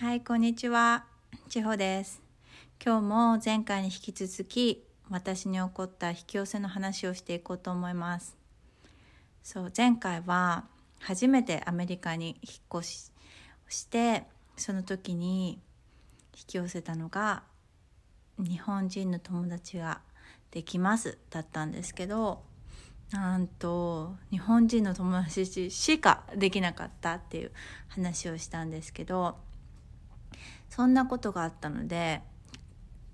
はい、こんにちは。千穂です。今日も前回に引き続き、私に起こった引き寄せの話をしていこうと思います。そう、前回は初めてアメリカに引っ越しして、その時に引き寄せたのが、日本人の友達ができますだったんですけど、なんと日本人の友達しかできなかったっていう話をしたんですけどそんなことがあったので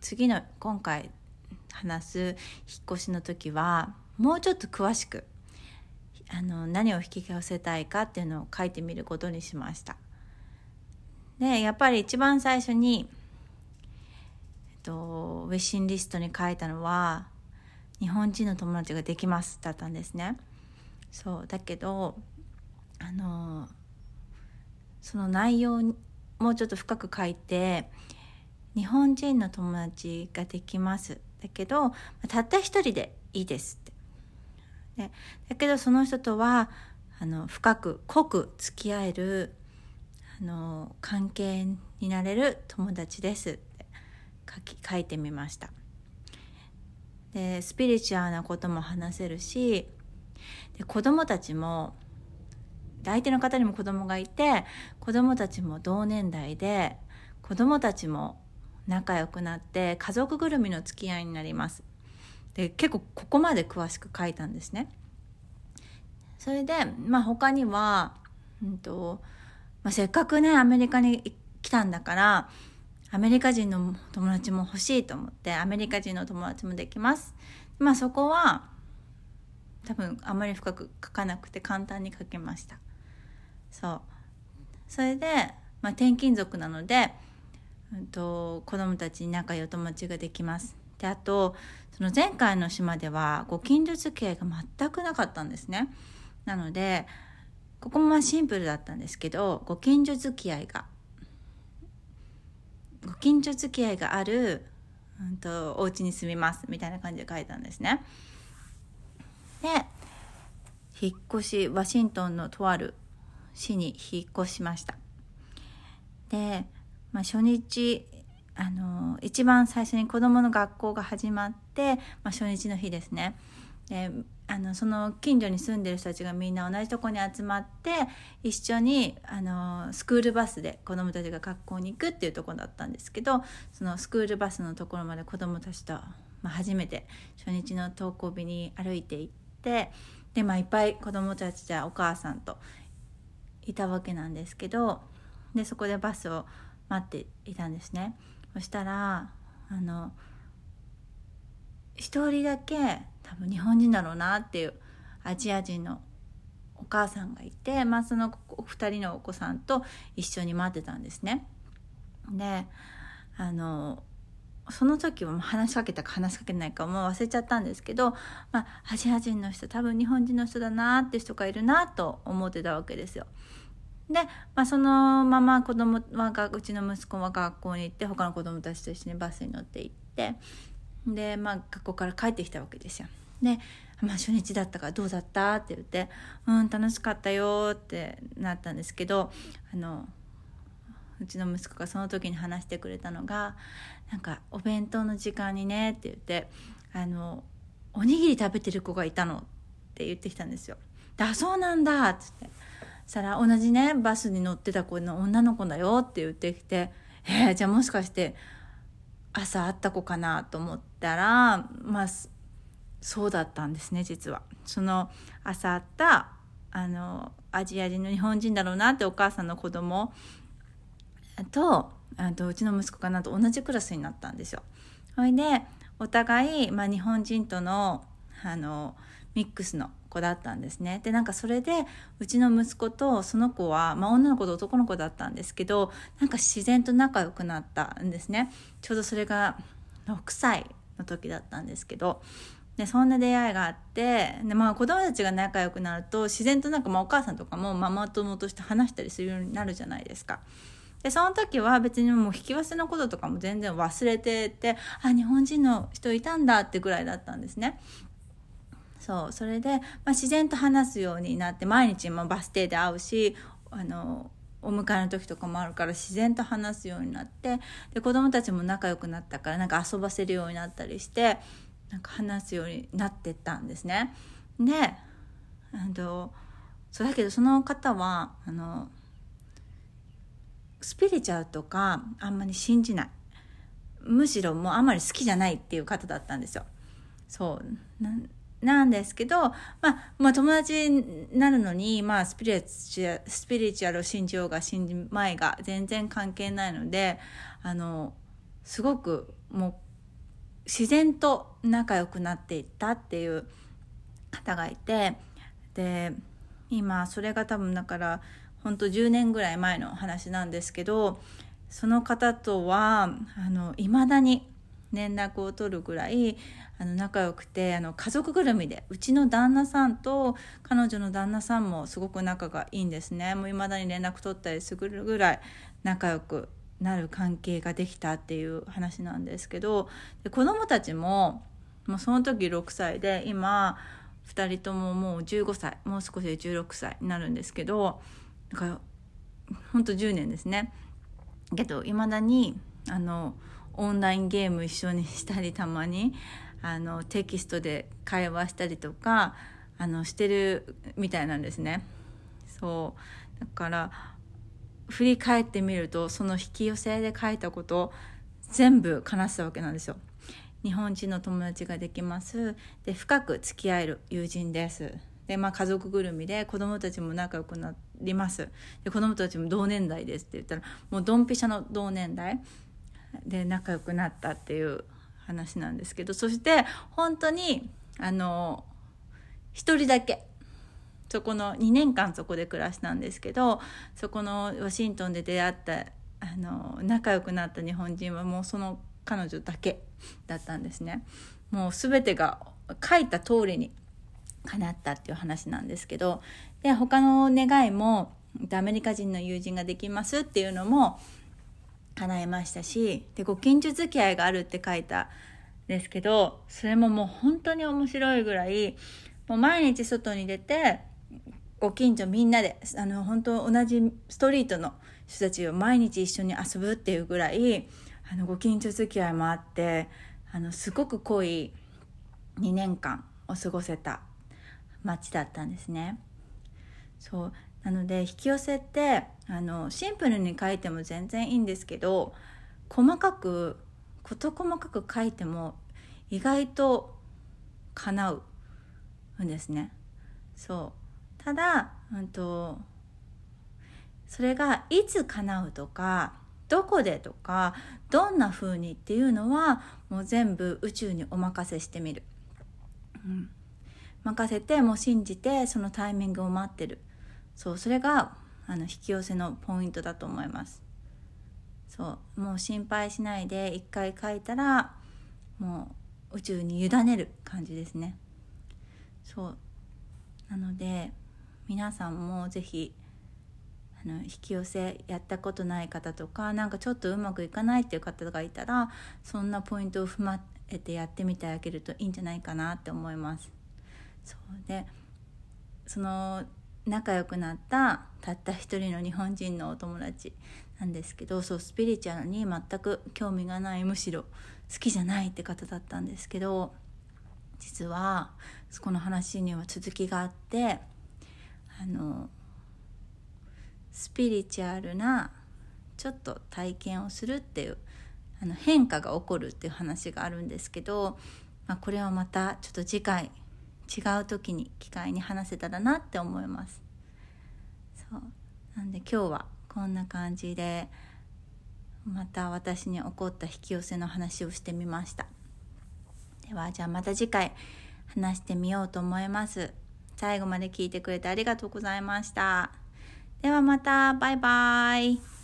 次の今回話す引っ越しの時はもうちょっと詳しくあの何を引き寄せたいかっていうのを書いてみることにしました。でやっぱり一番最初に、えっと、ウェッシンリストに書いたのは日本人の友達ができますだったんですねそうだけどあのその内容もうちょっと深く書いて日本人の友達ができます。だけどたった一人でいいですって。だけどその人とはあの深く濃く付き合えるあの関係になれる友達ですって書き書いてみました。でスピリチュアルなことも話せるしで子供たちも相手の方にも子供がいて子供たちも同年代で子供たちも仲良くなって家族ぐるみの付き合いになります。で結構ここまで詳しく書いたんですね。それでまあ他には、うんとまあ、せっかくねアメリカに来たんだからアメリカ人の友達も欲しいと思ってアメリカ人の友達もできます。まあそこは多分あまり深く書かなくて簡単に書けました。そう。それで、まあ、転勤族なので、うんと、子供たちに仲良い友達ができます。であとその前回の島ではご近所付き合いが全くなかったんですね。なのでここもシンプルだったんですけどご近所付き合いがご近所付き合いがある、うんと、お家に住みますみたいな感じで書いたんですね。で引っ越しワシントンのとある市に引っ越しました。で、まあ、初日あの一番最初に子どもの学校が始まって、まあ、初日の日ですね。であのその近所に住んでる人たちがみんな同じとこに集まって一緒にあのスクールバスで子どもたちが学校に行くっていうとこだったんですけどそのスクールバスのところまで子どもたちと、まあ、初めて初日の登校日に歩いて行ってで、まあ、いっぱい子どもたちじゃお母さんといたわけなんですけどでそこでバスを待っていたんですね。そしたらあの一人だけ多分日本人だろうなっていうアジア人のお母さんがいて、まあ、その2人のお子さんと一緒に待ってたんですね。であのその時はもう話しかけたか話しかけないかもう忘れちゃったんですけど、まあ、アジア人の人多分日本人の人だなって人がいるなと思ってたわけですよ。で、まあ、そのまま子供はがうちの息子は学校に行って他の子供たちと一緒にバスに乗って行ってで、まあ、学校から帰ってきたわけですよ。で、まあ、初日だったからどうだった？って言って「うん楽しかったよ」ってなったんですけどあのうちの息子がその時に話してくれたのが「なんかお弁当の時間にね」って言ってあの「おにぎり食べてる子がいたの」って言ってきたんですよ。であそうなんだっつってそしたら同じねバスに乗ってた子の女の子だよって言ってきて「えー、じゃあもしかして朝会った子かな?」と思ったらまあそうだったんですね実は。その朝会ったあのアジア人の日本人だろうなってお母さんの子供とあとうちの息子がなと同じクラスになったんですよ。それでお互い、まあ、日本人とのあのミックスの子だったんですね。でなんかそれでうちの息子とその子は、まあ、女の子と男の子だったんですけどなんか自然と仲良くなったんですね。ちょうどそれが6歳の時だったんですけどでそんな出会いがあってで、まあ、子供たちが仲良くなると自然となんか、まあ、お母さんとかもママ友として話したりするようになるじゃないですか。でその時は別にもう引き寄せのこととかも全然忘れててあ日本人の人いたんだってぐらいだったんですね。そうそれで、まあ、自然と話すようになって毎日もバス停で会うしあのお迎えの時とかもあるから自然と話すようになってで子供たちも仲良くなったからなんか遊ばせるようになったりしてなんか話すようになってったんですね。であのそうだけどその方はあのスピリチュアルとかあんまり信じないむしろもうあんまり好きじゃないっていう方だったんですよ。そうなんですけど、まあ、まあ友達になるのに、まあスピリチュアルスピリチュアルを信じようが信じまいが全然関係ないのであのすごくもう自然と仲良くなっていったっていう方がいてで今それが多分だから本当10年ぐらい前の話なんですけどその方とはいまだに連絡を取るぐらいあの仲良くてあの家族ぐるみでうちの旦那さんと彼女の旦那さんもすごく仲がいいんですね。もう未だに連絡取ったりするぐらい仲良くなる関係ができたっていう話なんですけどで子供たちももうその時6歳で今2人とももう15歳もう少しで16歳になるんですけどかほんと10年ですねけどいまだにあのオンラインゲーム一緒にしたりたまにあのテキストで会話したりとかあのしてるみたいなんですね。そうだから振り返ってみるとその引き寄せで書いたこと全部話したわけなんですよ。日本人の友達ができますで深く付き合える友人ですで、まあ、家族ぐるみで子供たちも仲良くなります。で子供たちも同年代ですって言ったらもうドンピシャの同年代。で仲良くなったっていう話なんですけどそして本当にあの1人だけ。そこの2年間そこで暮らしたんですけどそこのワシントンで出会ったあの仲良くなった日本人はもうその彼女だけだったんですね。もう全てが書いた通りに叶ったっていう話なんですけどで他の願いもアメリカ人の友人ができますっていうのも叶えましたしでご近所付き合いがあるって書いたんですけどそれももう本当に面白いぐらいもう毎日外に出てご近所みんなであの本当同じストリートの人たちを毎日一緒に遊ぶっていうぐらいあのご近所付き合いもあってあのすごく濃い2年間を過ごせた街だったんですね。そうなので引き寄せってあのシンプルに書いても全然いいんですけど細かく事細かく書いても意外と叶うんですね。そうただ、うんと、それがいつ叶うとかどこでとかどんな風にっていうのはもう全部宇宙にお任せしてみる。うん、任せてもう信じてそのタイミングを待ってるそうそれがあの引き寄せのポイントだと思います。そうもう心配しないで一回書いたらもう宇宙に委ねる感じですね。そう。なので皆さんも是非あの引き寄せやったことない方とかなんかちょっとうまくいかないっていう方がいたらそんなポイントを踏まえてやってみてあげるといいんじゃないかなって思います。そう。でその仲良くなったたった一人の日本人のお友達なんですけどそうスピリチュアルに全く興味がないむしろ好きじゃないって方だったんですけど実はこの話には続きがあってあのスピリチュアルなちょっと体験をするっていうあの変化が起こるっていう話があるんですけど、まあ、これはまたちょっと次回違う時に機会に話せたらなって思います。そう。なんで今日はこんな感じでまた私に起こった引き寄せの話をしてみました。ではじゃあまた次回話してみようと思います。最後まで聞いてくれてありがとうございました。ではまた。バイバイ。